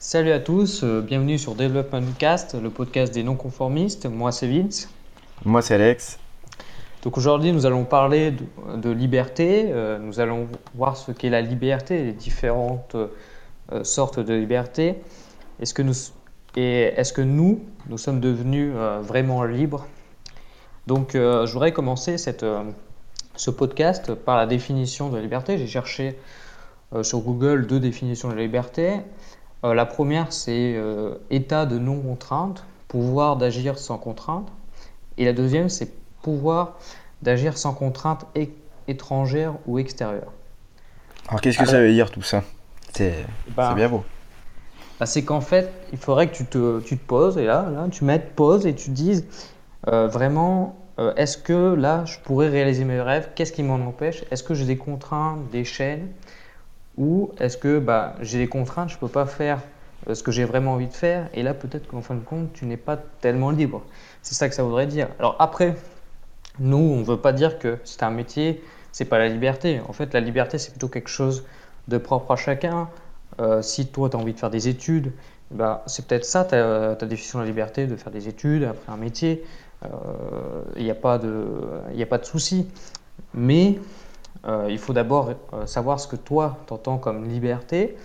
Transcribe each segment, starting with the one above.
Salut à tous, euh, bienvenue sur Development Cast, le podcast des non-conformistes. Moi c'est Vince. Moi c'est Alex. Donc aujourd'hui nous allons parler de, de liberté, euh, nous allons voir ce qu'est la liberté, les différentes euh, sortes de liberté. Est-ce que nous, et est-ce que nous, nous sommes devenus vraiment libres? Donc je voudrais commencer cette, ce podcast par la définition de la liberté. J'ai cherché sur Google deux définitions de la liberté. Euh, la première, c'est euh, état de non-contrainte, pouvoir d'agir sans contrainte. Et la deuxième, c'est pouvoir d'agir sans contrainte é- étrangère ou extérieure. Alors qu'est-ce que ça veut dire tout ça? C'est Bah, c'est bien beau. bah, c'est qu'en fait, il faudrait que tu te, tu te poses et là, là, tu mettes pause et tu te dises euh, vraiment, euh, est-ce que là, je pourrais réaliser mes rêves? Qu'est-ce qui m'en empêche? Est-ce que j'ai des contraintes, des chaînes? Ou est-ce que bah, j'ai des contraintes, je ne peux pas faire euh, ce que j'ai vraiment envie de faire Et là, peut-être qu'en fin de compte, tu n'es pas tellement libre. C'est ça que ça voudrait dire. Alors après, nous, on ne veut pas dire que c'est un métier, c'est pas la liberté. En fait, la liberté, c'est plutôt quelque chose de propre à chacun. Euh, si toi, tu as envie de faire des études, bah, c'est peut-être ça ta, ta définition de la liberté, de faire des études, après un métier. Il n'y a pas de, y de souci. Mais euh, il faut d'abord euh, savoir ce que toi, tu entends comme liberté.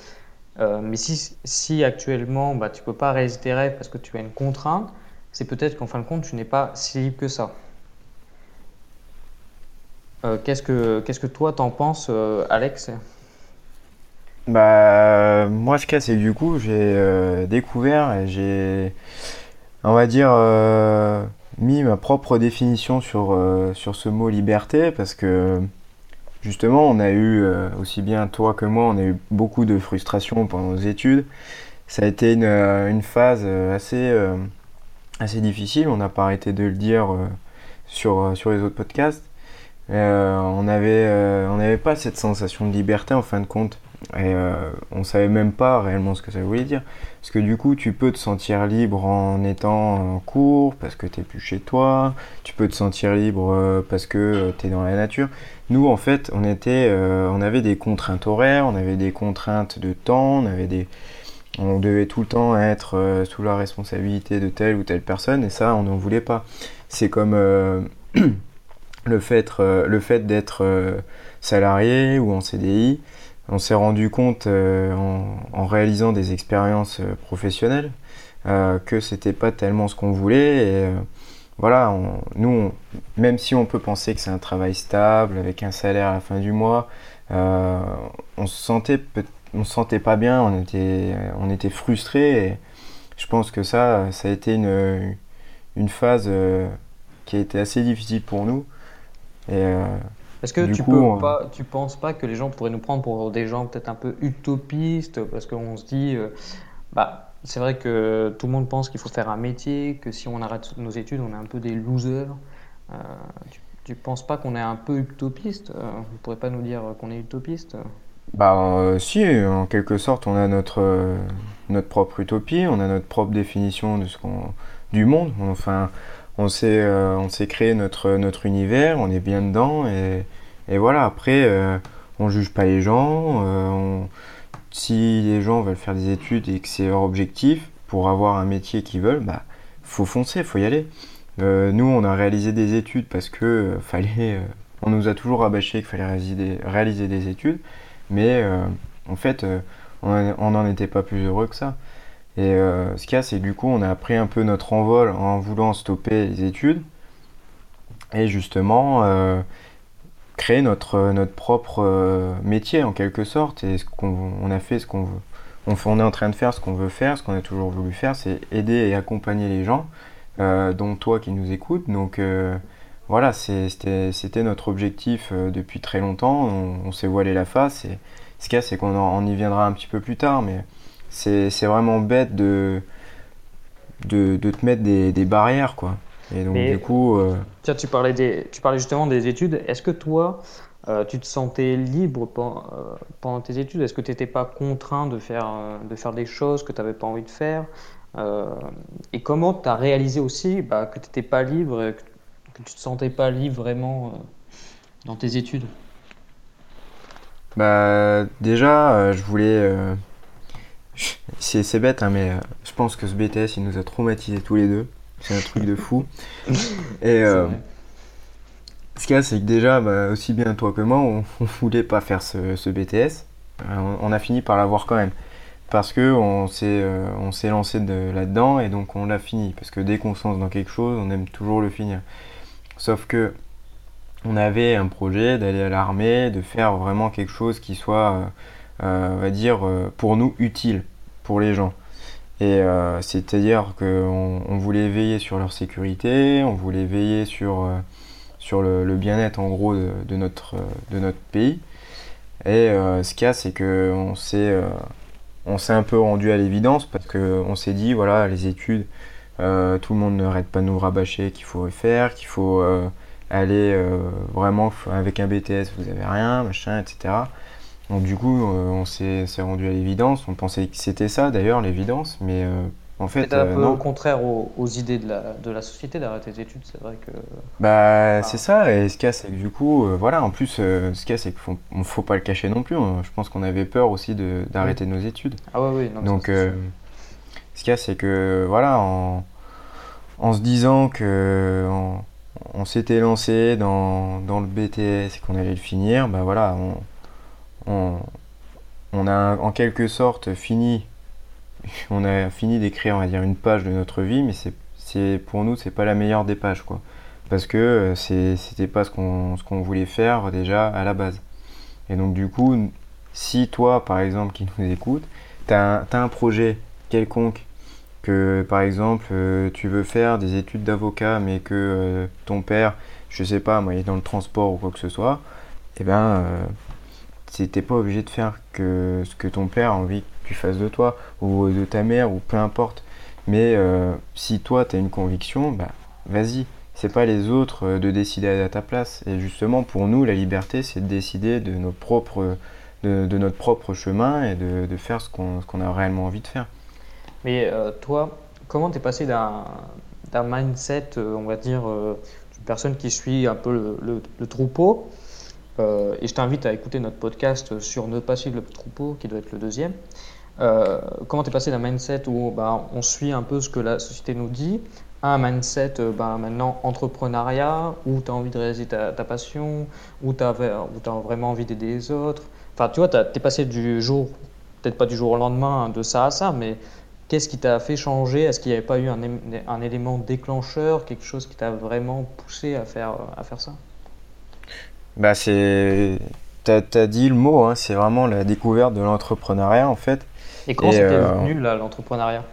Euh, mais si, si actuellement, bah, tu ne peux pas réaliser tes rêves parce que tu as une contrainte, c'est peut-être qu'en fin de compte, tu n'es pas si libre que ça. Qu'est-ce que, qu'est-ce que toi, t'en penses, Alex? Bah moi ce cas c'est du coup j'ai découvert et j'ai on va dire mis ma propre définition sur, sur ce mot liberté parce que justement on a eu euh, aussi bien toi que moi on a eu beaucoup de frustration pendant nos études. Ça a été une, euh, phase euh, assez, assez difficile, on n'a pas arrêté de le dire sur, sur les autres podcasts. On avait, on n'avait pas cette sensation de liberté en fin de compte. Et euh, on savait même pas réellement ce que ça voulait dire. Parce que du coup, tu peux te sentir libre en étant en cours, parce que t'es plus chez toi. Tu peux te sentir libre parce que tu es dans la nature. Nous, en fait, on était, euh, on avait des contraintes horaires, on avait des contraintes de temps, on avait des, on devait tout le temps être euh, sous la responsabilité de telle ou telle personne, et ça, on n'en voulait pas. C'est comme euh, le fait, d'être salarié ou en CDI. On s'est rendu compte en, réalisant des expériences professionnelles que c'était pas tellement ce qu'on voulait. Voilà, on- nous, on- même si on peut penser que c'est un travail stable avec un salaire à la fin du mois, euh, on se sentait peut- on se sentait pas bien, on était, on était frustré. Et je pense que ça, ça a été une, une phase euh, qui a été assez difficile pour nous. Et euh, Est-ce que tu coup, peux on- pas, tu penses pas que les gens pourraient nous prendre pour des gens peut-être un peu utopistes? Parce qu'on se dit, bah, c'est vrai que tout le monde pense qu'il faut faire un métier, que si on arrête nos études, on est un peu des losers. Euh, tu, tu penses pas qu'on est un peu utopiste? Euh, vous pourrez pas nous dire qu'on est utopiste? Bah, euh, si, en quelque sorte, on a notre, notre propre utopie, on a notre propre définition de ce qu'on, du monde. Enfin, on s'est, on s'est créé notre, notre univers, on est bien dedans, et, voilà. Après, on juge pas les gens. Si les gens veulent faire des études et que c'est leur objectif pour avoir un métier qu'ils veulent, bah, faut foncer, faut y aller. Euh, nous, on a réalisé des études parce que euh, fallait, euh, on nous a toujours rabâché qu'il fallait réaliser des, études. Mais en fait, on n'en était pas plus heureux que ça. Et ce qu'il y a, c'est que du coup, on a pris un peu notre envol en voulant stopper les études et justement créer notre, notre propre euh, métier en quelque sorte. Et ce qu'on on a fait, ce qu'on veut. On, est en train de faire ce qu'on veut faire, ce qu'on a toujours voulu faire, c'est aider et accompagner les gens, euh, dont toi qui nous écoutes. Donc euh, voilà, c'était notre objectif euh, depuis très longtemps. On, s'est voilé la face. Et ce qu'il y a, c'est qu'on on y viendra un petit peu plus tard, mais c'est vraiment bête de, de, de te mettre des, des barrières, quoi. Et donc, Mais- du coup, euh, Tiens, tu parlais des, tu parlais justement des études. Est-ce que toi, euh, tu te sentais libre euh, pendant tes études? Est-ce que tu n'étais pas contraint de faire, de faire des choses que tu n'avais pas envie de faire? Et comment tu as réalisé aussi bah, que tu n'étais pas libre, et que, que tu te sentais pas libre vraiment dans tes études? bah, déjà, je voulais, c'est bête, hein, mais je pense que ce BTS, il nous a traumatisés tous les deux. C'est un truc de fou. Et ce qu'il y a, c'est que déjà, bah, aussi bien toi que moi, on, ne voulait pas faire ce, BTS. On, a fini par l'avoir quand même. Parce que on s'est on s'est lancé là-dedans et donc on l'a fini. Parce que dès qu'on se lance dans quelque chose, on aime toujours le finir. Sauf que on avait un projet d'aller à l'armée, de faire vraiment quelque chose qui soit, euh, euh, on va dire, euh, pour nous utile, pour les gens. Et c'est-à-dire qu'on on voulait veiller sur leur sécurité, on voulait veiller sur, sur le, bien-être en gros de, notre, de notre pays. Et ce qu'il y a, c'est qu'on s'est on s'est un peu rendu à l'évidence parce qu'on s'est dit, voilà, les études, tout le monde n'arrête pas de nous rabâcher qu'il faut faire, qu'il faut aller euh, vraiment avec un BTS, vous avez rien, machin, etc. Donc du coup, euh, on s'est rendu à l'évidence. On pensait que c'était ça d'ailleurs, l'évidence, mais euh, en fait, c'est un peu au contraire aux, idées de la, de la société d'arrêter les études, c'est vrai que. Bah, c'est ça, et ce cas, c'est que du coup, voilà, en plus, ce cas, c'est qu'il ne faut, pas le cacher non plus. Je pense qu'on avait peur aussi d'arrêter nos études. Ah ouais, oui, non, Donc, ce cas, c'est que, voilà, en, en se disant que on s'était lancé dans, le BTS et qu'on allait le finir, ben voilà, on, on, a en quelque sorte fini, on a fini d'écrire, on va dire, une page de notre vie, mais c'est, pour nous, c'est pas la meilleure des pages, quoi. Parce que euh, c'était pas ce qu'on, ce qu'on voulait faire déjà à la base. Et donc, du coup, si toi, par exemple, qui nous écoutes, tu as un projet quelconque que par exemple euh, tu veux faire des études d'avocat mais que euh, ton père, je sais pas, moi il est dans le transport ou quoi que ce soit, et eh ben t'es pas obligé de faire que ce que ton père a envie que tu fasses de toi ou de ta mère ou peu importe. Mais si toi tu as une conviction, bah vas-y. C'est pas les autres de décider à ta place. Et justement pour nous la liberté c'est de décider de, nos propres, de, notre propre chemin et de, faire ce qu'on a réellement envie de faire. Mais euh, toi, comment tu es passé d'un mindset, euh, on va dire, euh, d'une personne qui suit un peu le, troupeau et je t'invite à écouter notre podcast sur Ne pas suivre le troupeau, qui doit être le deuxième. comment tu es passé d'un mindset où bah, on suit un peu ce que la société nous dit à un mindset bah, maintenant entrepreneuriat, où tu as envie de réaliser ta, passion, où tu as, vraiment envie d'aider les autres. Enfin, tu vois, tu es passé du jour, peut-être pas du jour au lendemain, de ça à ça, mais Qu'est-ce qui t'a fait changer? Est-ce qu'il n'y avait pas eu un, élément déclencheur, quelque chose qui t'a vraiment poussé à faire ça? Bah c'est, t'as as dit le mot, hein, c'est vraiment la découverte de l'entrepreneuriat en fait. Et comment c'était euh, venu là l'entrepreneuriat?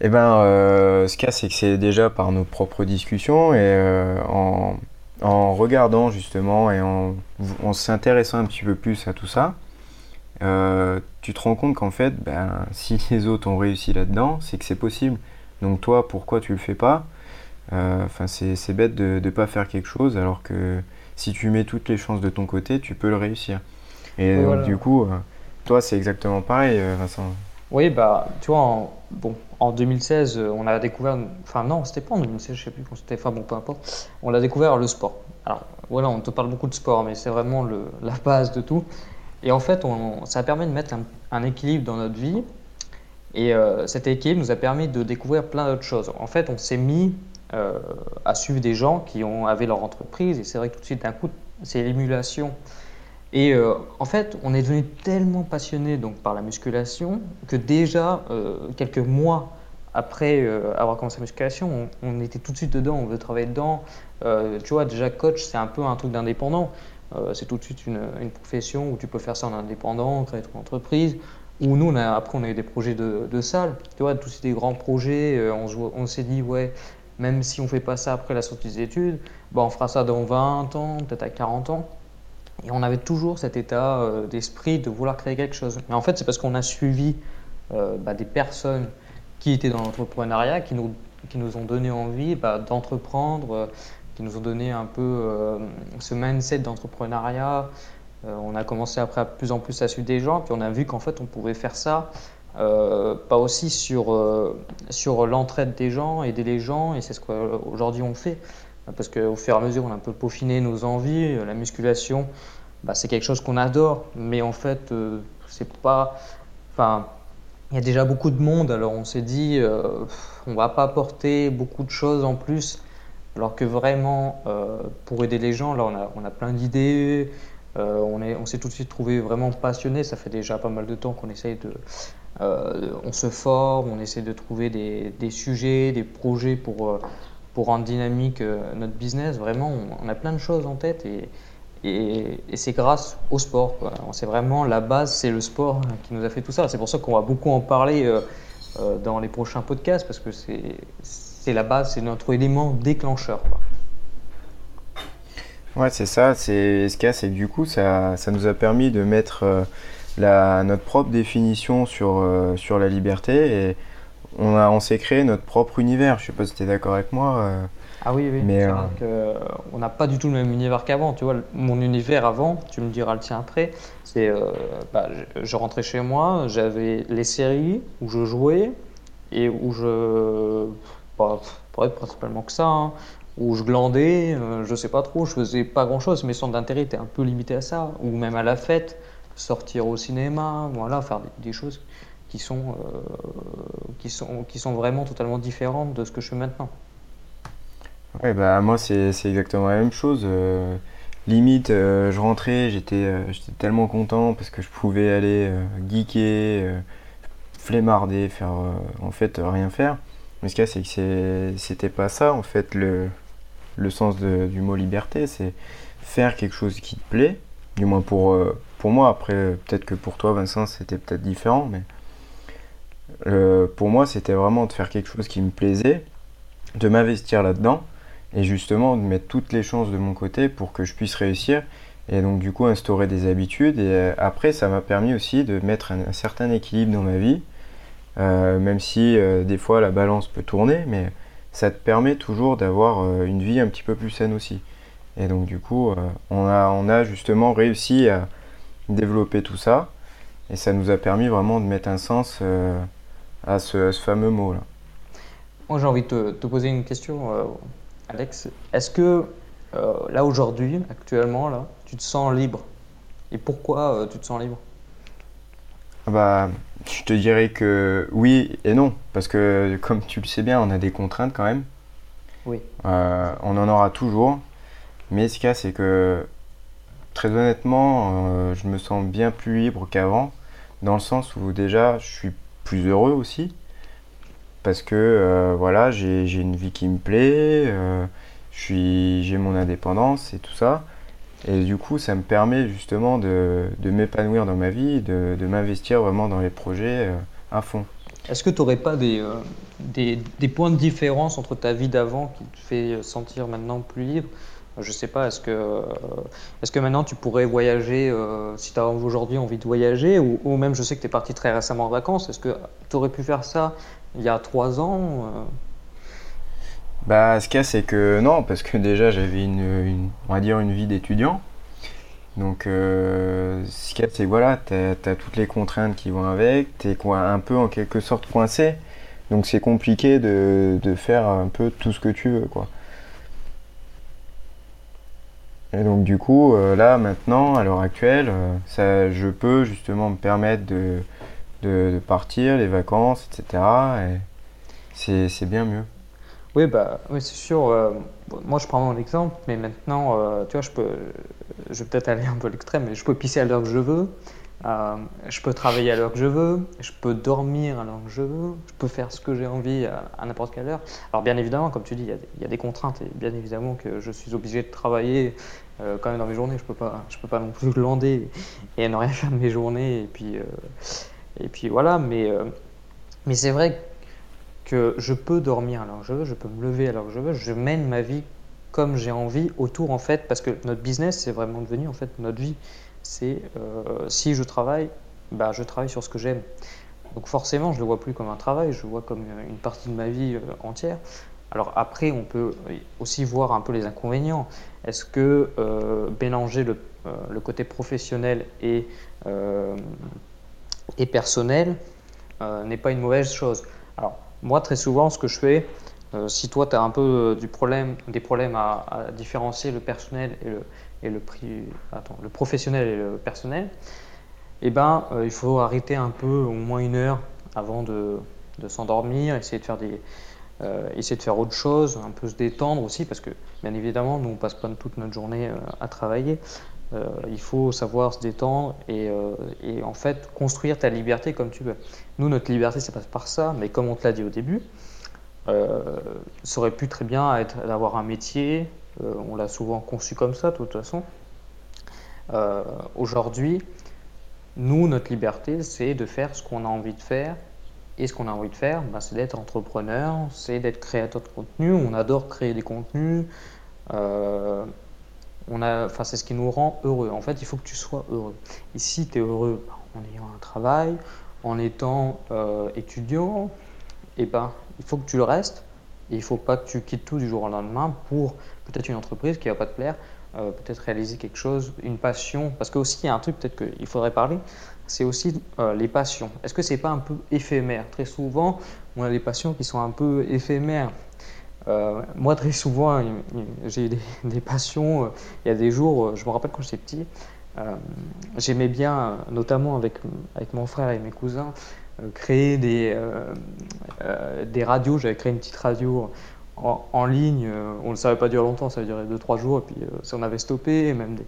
Eh ben, euh, ce cas c'est que c'est déjà par nos propres discussions et euh, en, en, regardant justement et en, en s'intéressant un petit peu plus à tout ça, euh, tu te rends compte qu'en fait, ben, si les autres ont réussi là-dedans, c'est que c'est possible. Donc toi, pourquoi tu le fais pas? Euh, Enfin, c'est bête de ne pas faire quelque chose alors que si tu mets toutes les chances de ton côté, tu peux le réussir. Et donc, du coup, euh, toi, c'est exactement pareil, Vincent. Oui, bah, tu vois, en, bon, en 2016, on a découvert, enfin non, c'était pas en 2016, je sais plus quand c'était, enfin bon, peu importe, on a découvert le sport. Alors voilà, on te parle beaucoup de sport, mais c'est vraiment le, la base de tout. Et en fait, ça a permis de mettre un, équilibre dans notre vie. Et euh, cet équilibre nous a permis de découvrir plein d'autres choses. En fait, on s'est mis euh, à suivre des gens qui avaient leur entreprise. Et c'est vrai que tout de suite, d'un coup, c'est l'émulation. Et euh, en fait, on est devenu tellement passionné donc, par la musculation que déjà, quelques mois après avoir commencé la musculation, on, était tout de suite dedans, on veut travailler dedans. tu vois, déjà coach, c'est un peu un truc d'indépendant. Euh, c'est tout de suite une, profession où tu peux faire ça en indépendant, créer ton entreprise. Ou nous, après, on a eu des projets de, de salle. Tu vois, tous ces grands projets, euh, on s'est dit, ouais, même si on ne fait pas ça après la sortie des études, bah, on fera ça dans 20 ans, peut-être à 40 ans. Et on avait toujours cet état euh, d'esprit de vouloir créer quelque chose. Mais en fait, c'est parce qu'on a suivi bah, des personnes qui étaient dans l'entrepreneuriat, qui nous, qui nous ont donné envie bah, d'entreprendre, qui nous ont donné un peu euh, ce mindset d'entrepreneuriat. Euh, on a commencé après à plus en plus à suivre des gens, puis on a vu qu'en fait on pouvait faire ça, euh, pas aussi sur, sur l'entraide des gens, aider les gens, et c'est ce qu'aujourd'hui on fait. Parce qu'au fur et à mesure, on a un peu peaufiné nos envies. La musculation, bah, c'est quelque chose qu'on adore, mais en fait, c'est pas. Enfin, il y a déjà beaucoup de monde, alors on s'est dit, euh, on va pas apporter beaucoup de choses en plus, alors que vraiment, euh, pour aider les gens, là, on a, on a plein d'idées, euh, on est, on s'est tout de suite trouvé vraiment passionné, ça fait déjà pas mal de temps qu'on essaye de... on se forme, on essaie de trouver des, sujets, des projets pour, pour rendre dynamique notre business. Vraiment, on, a plein de choses en tête et, c'est grâce au sport. C'est vraiment la base, c'est le sport qui nous a fait tout ça. C'est pour ça qu'on va beaucoup en parler euh, euh, dans les prochains podcasts parce que c'est la base, c'est notre élément déclencheur. Ouais, c'est ça. C'est ce qu'il c'est du coup, ça, ça, nous a permis de mettre euh, la, notre propre définition sur, sur la liberté et on, a, on s'est créé notre propre univers. Je sais pas si tu es d'accord avec moi. Ah oui, oui. Mais euh, on n'a pas du tout le même univers qu'avant. Tu vois, mon univers avant, tu me diras le tien après, c'est euh, bah, je, rentrais chez moi, j'avais les séries où je jouais et où je. Bah, principalement que ça, hein, où je glandais, euh, je sais pas trop, je faisais pas grand chose. Mes centres d'intérêt étaient un peu limités à ça, ou même à la fête, sortir au cinéma, voilà, faire des, choses qui sont, qui, sont, qui sont vraiment totalement différentes de ce que je fais maintenant. Ouais, bah moi c'est exactement la même chose. Euh, limite, euh, je rentrais, j'étais euh, tellement content parce que je pouvais aller geeker, flémarder, faire en fait rien faire. Mais ce qu'il y a, c'est que c'était pas ça en fait le, le sens du mot liberté, c'est faire quelque chose qui te plaît, du moins pour, pour moi. Après, peut-être que pour toi, Vincent, c'était peut-être différent, mais pour moi, c'était vraiment de faire quelque chose qui me plaisait, de m'investir là-dedans et justement de mettre toutes les chances de mon côté pour que je puisse réussir et donc du coup instaurer des habitudes et euh, après ça m'a permis aussi de mettre un, certain équilibre dans ma vie euh, même si euh, des fois la balance peut tourner mais ça te permet toujours d'avoir une vie un petit peu plus saine aussi et donc du coup on, a, on a justement réussi à développer tout ça. Et ça nous a permis vraiment de mettre un sens à ce, fameux mot là moi j'ai envie de te, poser une question Alex, est-ce que euh, là aujourd'hui, actuellement, là, tu te sens libre? Et pourquoi euh, tu te sens libre? Ah bah, je te dirais que oui et non, parce que comme tu le sais bien, on a des contraintes quand même. Oui. Euh, on en aura toujours, mais ce qu'il y a, c'est que très honnêtement, je me sens bien plus libre qu'avant, dans le sens où déjà, je suis plus heureux aussi parce que euh, voilà, j'ai une vie qui me plaît, euh, j'ai mon indépendance et tout ça. Et du coup, ça me permet justement de, m'épanouir dans ma vie, de, m'investir vraiment dans les projets euh, à fond. Est-ce que tu n'aurais pas des, points de différence entre ta vie d'avant qui te fait sentir maintenant plus libre? Je sais pas, est-ce que, est que maintenant tu pourrais voyager, si tu as aujourd'hui envie de voyager, ou, ou, même je sais que tu es parti très récemment en vacances, est-ce que tu aurais pu faire ça il y a trois ans euh? Bah, ce qu'il y a, c'est que non, parce que déjà j'avais une, on va dire une vie d'étudiant. Donc, euh, ce qu'il y a, c'est voilà, tu as, toutes les contraintes qui vont avec, tu es un peu en quelque sorte coincé. Donc, c'est compliqué de, de, faire un peu tout ce que tu veux, quoi. Et donc, du coup, euh, là, maintenant, à l'heure actuelle, ça, je peux justement me permettre de, de, partir, les vacances, etc. Et c'est bien mieux. Oui, bah, oui c'est sûr. Euh, moi, je prends mon exemple, mais maintenant, euh, tu vois, je peux, je vais peut-être aller un peu à l'extrême, mais je peux pisser à l'heure que je veux. Euh, je peux travailler à l'heure que je veux, je peux dormir à l'heure que je veux, je peux faire ce que j'ai envie à, n'importe quelle heure. Alors bien évidemment, comme tu dis, il y, a des contraintes et bien évidemment que je suis obligé de travailler quand même dans mes journées. Je peux pas, je peux pas non plus glander et ne rien faire de mes journées et puis et puis voilà, mais, euh, mais c'est vrai que je peux dormir alors que je veux, je peux me lever alors que je veux, je mène ma vie comme j'ai envie autour en fait, parce que notre business c'est vraiment devenu en fait notre vie. C'est euh, si je travaille, bah, je travaille sur ce que j'aime. Donc forcément, je ne le vois plus comme un travail, je le vois comme une partie de ma vie euh, entière. Alors après, on peut aussi voir un peu les inconvénients. Est-ce que mélanger le, côté professionnel et et personnel euh, n'est pas une mauvaise chose? Alors, moi, très souvent, ce que je fais, euh, si toi, tu as un peu euh, du problème, des problèmes à, différencier le personnel et le, et le, attends, le professionnel et le personnel, eh ben, il faut arrêter un peu, au moins une heure, avant de, de s'endormir, essayer de faire des, euh, essayer de faire autre chose, un peu se détendre aussi, parce que bien évidemment, nous on passe pas toute notre journée euh, à travailler. Euh, il faut savoir se détendre et, et, en fait construire ta liberté comme tu veux. Nous, notre liberté, ça passe par ça, mais comme on te l'a dit au début, ça aurait pu très bien être d'avoir un métier. On l'a souvent conçu comme ça, de toute façon. Aujourd'hui, nous, notre liberté, c'est de faire ce qu'on a envie de faire et ce qu'on a envie de faire, bah, c'est d'être entrepreneur, c'est d'être créateur de contenu. On adore créer des contenus. Euh, on a, c'est ce qui nous rend heureux. En fait, il faut que tu sois heureux. Et si tu es heureux bah, en ayant un travail, en étant euh, étudiant, et eh ben, il faut que tu le restes. Il ne faut pas que tu quittes tout du jour au lendemain pour peut-être une entreprise qui ne va pas te plaire, euh, peut-être réaliser quelque chose, une passion. Parce que aussi, il y a un truc peut-être qu'il faudrait parler, c'est aussi euh, les passions. Est-ce que c'est pas un peu éphémère? Très souvent, on a des passions qui sont un peu éphémères. Euh, moi, très souvent, j'ai des, des, passions. Il y a des jours, je me rappelle quand j'étais petit, j'aimais bien, notamment avec, avec mon frère et mes cousins, créer des, des radios. J'avais créé une petite radio en, ligne. on ne savait pas durer longtemps, ça durait 2-3 jours, et puis on avait stoppé, même des,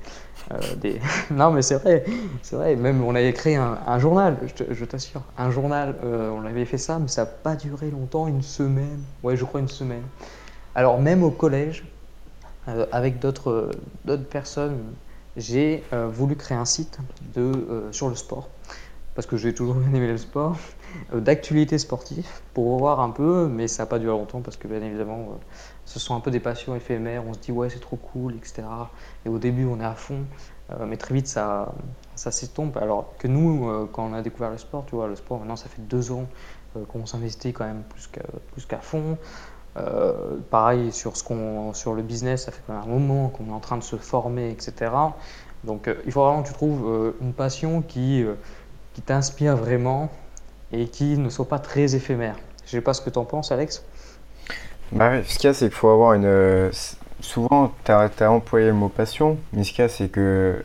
euh, non, mais c'est vrai, c'est vrai. Même on avait créé un, journal, je t'assure, un journal. Euh, on avait fait ça, mais ça n'a pas duré longtemps, une semaine. Ouais, je crois une semaine. Alors même au collège, euh, avec d'autres personnes, j'ai voulu créer un site de, sur le sport, parce que j'ai toujours aimé le sport, d'actualité sportive, pour voir un peu, mais ça n'a pas duré longtemps, parce que bien évidemment, ce sont un peu des passions éphémères, on se dit ouais c'est trop cool, etc. Et au début on est à fond, euh, mais très vite ça, ça s'estompe. Alors que nous, euh, quand on a découvert le sport, tu vois, le sport maintenant ça fait deux ans euh, qu'on s'investit quand même plus qu'à fond. pareil sur, ce sur le business, ça fait quand même un moment qu'on est en train de se former, etc. Donc il faut vraiment que tu trouves une passion qui, qui t'inspire vraiment et qui ne soit pas très éphémère. Je ne sais pas ce que tu en penses, Alex. Bah, ce qu'il y a, c'est qu'il faut avoir une. Souvent, tu as, employé le mot passion, mais ce qu'il y a, c'est que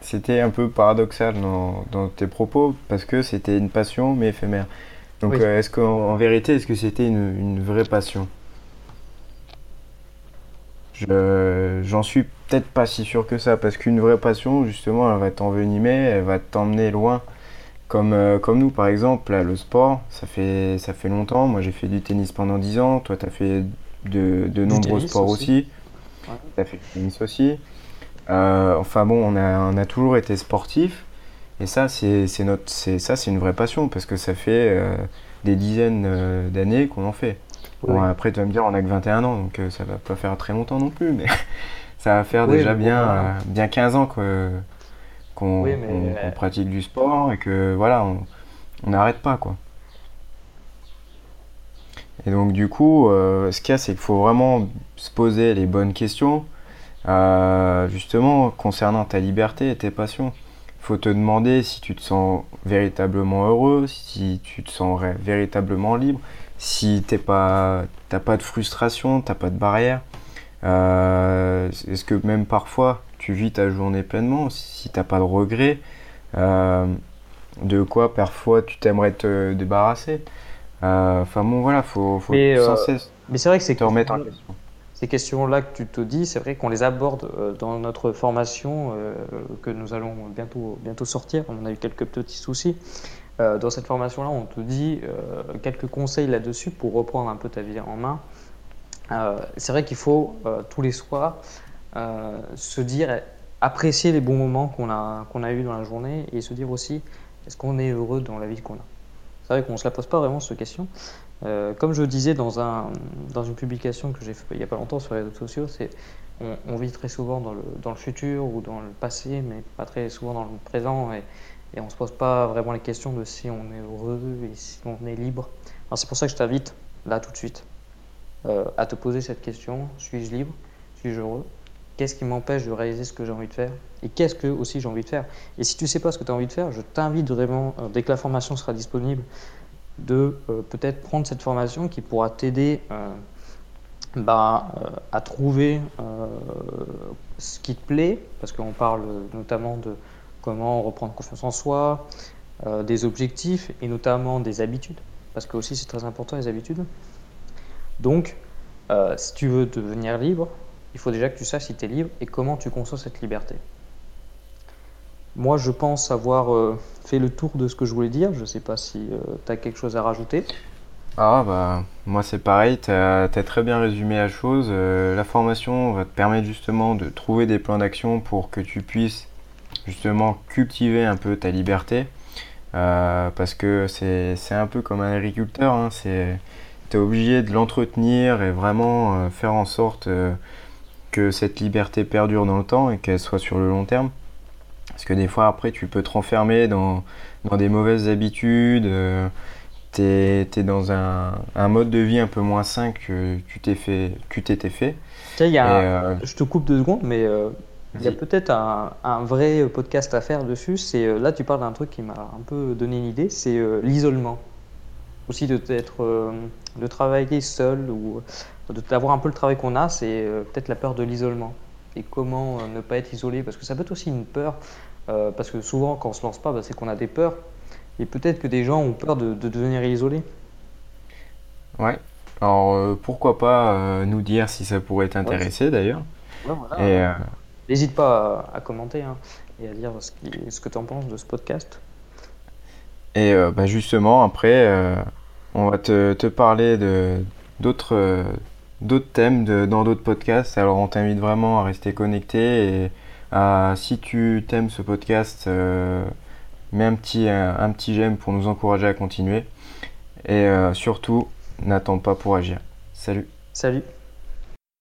c'était un peu paradoxal dans, dans, tes propos parce que c'était une passion mais éphémère. Donc, euh, est-ce qu'en vérité, est-ce que c'était une, une, vraie passion? J'en suis peut-être pas si sûr que ça parce qu'une vraie passion, justement, elle va t'envenimer, elle va t'emmener loin. Comme, euh, comme nous, par exemple, le sport, ça fait, ça fait longtemps. Moi, j'ai fait du tennis pendant 10 ans. Toi, tu as fait de, de nombreux sports aussi. Tu as fait du tennis aussi. Euh, enfin bon, on a, on a toujours été sportif. Et ça, c'est notre, ça, c'est une vraie passion parce que ça fait euh, des dizaines d'années qu'on en fait. Bon, après, tu vas me dire, on a que 21 ans, donc ça va pas faire très longtemps non plus, mais ça va faire déjà bien, bien 15 ans que qu'on pratique du sport et que voilà, on n'arrête pas quoi. Et donc du coup, euh, ce qu'il y a, c'est qu'il faut vraiment se poser les bonnes questions, euh, justement concernant ta liberté et tes passions. Il faut te demander si tu te sens véritablement heureux, si tu te sens véritablement libre, si tu pas, pas de frustration, t'as pas de barrière. Euh, est-ce que même parfois tu vis ta journée pleinement, si tu n'as pas de regrets, euh, de quoi parfois tu t'aimerais te débarrasser. Euh, enfin bon, voilà, faut, faut mais, sans cesse mais c'est vrai que c'est te remettre en question. Ces questions-là que tu te dis, c'est vrai qu'on les aborde dans notre formation que nous allons bientôt, bientôt sortir. On a eu quelques petits soucis. dans cette formation-là, on te dit quelques conseils là-dessus pour reprendre un peu ta vie en main. Euh, c'est vrai qu'il faut euh, tous les soirs euh, se dire, apprécier les bons moments qu'on a, qu'on a eu dans la journée et se dire aussi, est-ce qu'on est heureux dans la vie qu'on a? C'est vrai qu'on ne se la pose pas vraiment cette question. comme je disais dans, un, dans une publication que j'ai fait il n'y a pas longtemps sur les réseaux sociaux, c'est on, vit très souvent dans le, dans le, futur ou dans le passé, mais pas très souvent dans le présent, et, et on ne se pose pas vraiment les questions de si on est heureux et si on est libre. C'est pour ça que je t'invite là tout de suite euh, à te poser cette question suis-je libre? Suis-je heureux? Qu'est-ce qui m'empêche de réaliser ce que j'ai envie de faire Et qu'est-ce que aussi j'ai envie de faire Et si tu ne sais pas ce que tu as envie de faire, je t'invite vraiment, euh, dès que la formation sera disponible, de euh, peut-être prendre cette formation qui pourra t'aider bah, à trouver ce qui te plaît, parce qu'on parle notamment de comment reprendre confiance en soi, des objectifs et notamment des habitudes, parce que aussi c'est très important les habitudes. Donc, si tu veux devenir libre, il faut déjà que tu saches si tu es libre et comment tu conçois cette liberté. Moi, je pense avoir euh, fait le tour de ce que je voulais dire. Je ne sais pas si euh, tu as quelque chose à rajouter. Ah bah moi c'est pareil, tu as, très bien résumé la chose. Euh, la formation va te permettre justement de trouver des plans d'action pour que tu puisses justement cultiver un peu ta liberté. parce que c'est un peu comme un agriculteur, hein, tu es obligé de l'entretenir et vraiment faire en sorte que cette liberté perdure dans le temps et qu'elle soit sur le long terme. Parce que des fois, après, tu peux te renfermer dans, dans des mauvaises habitudes. Euh, tu es, dans un, un, mode de vie un peu moins sain que tu t'es fait, tu t'étais fait. y a euh, je te coupe deux secondes, mais euh, il y a peut-être un, un, vrai podcast à faire dessus. C'est là, tu parles d'un truc qui m'a un peu donné une idée, c'est l'isolement. Aussi de de travailler seul ou d'avoir un peu le travail qu'on a, c'est peut-être la peur de l'isolement. Et comment ne pas être isolé Parce que ça peut être aussi une peur euh, parce que souvent, quand on se lance pas, bah, c'est qu'on a des peurs. Et peut-être que des gens ont peur de, devenir isolés. Ouais. Alors euh, pourquoi pas euh, nous dire si ça pourrait t'intéresser d'ailleurs. N'hésite pas à, commenter hein, et à dire ce, ce que tu en penses de ce podcast. Et bah, justement, après, on va te, parler de d'autres d'autres thèmes dans d'autres podcasts. Alors on t'invite vraiment à rester connecté et euh, si tu t'aimes ce podcast, euh, mets un petit, un, j'aime pour nous encourager à continuer. Et euh, surtout, n'attends pas pour agir. Salut. Salut.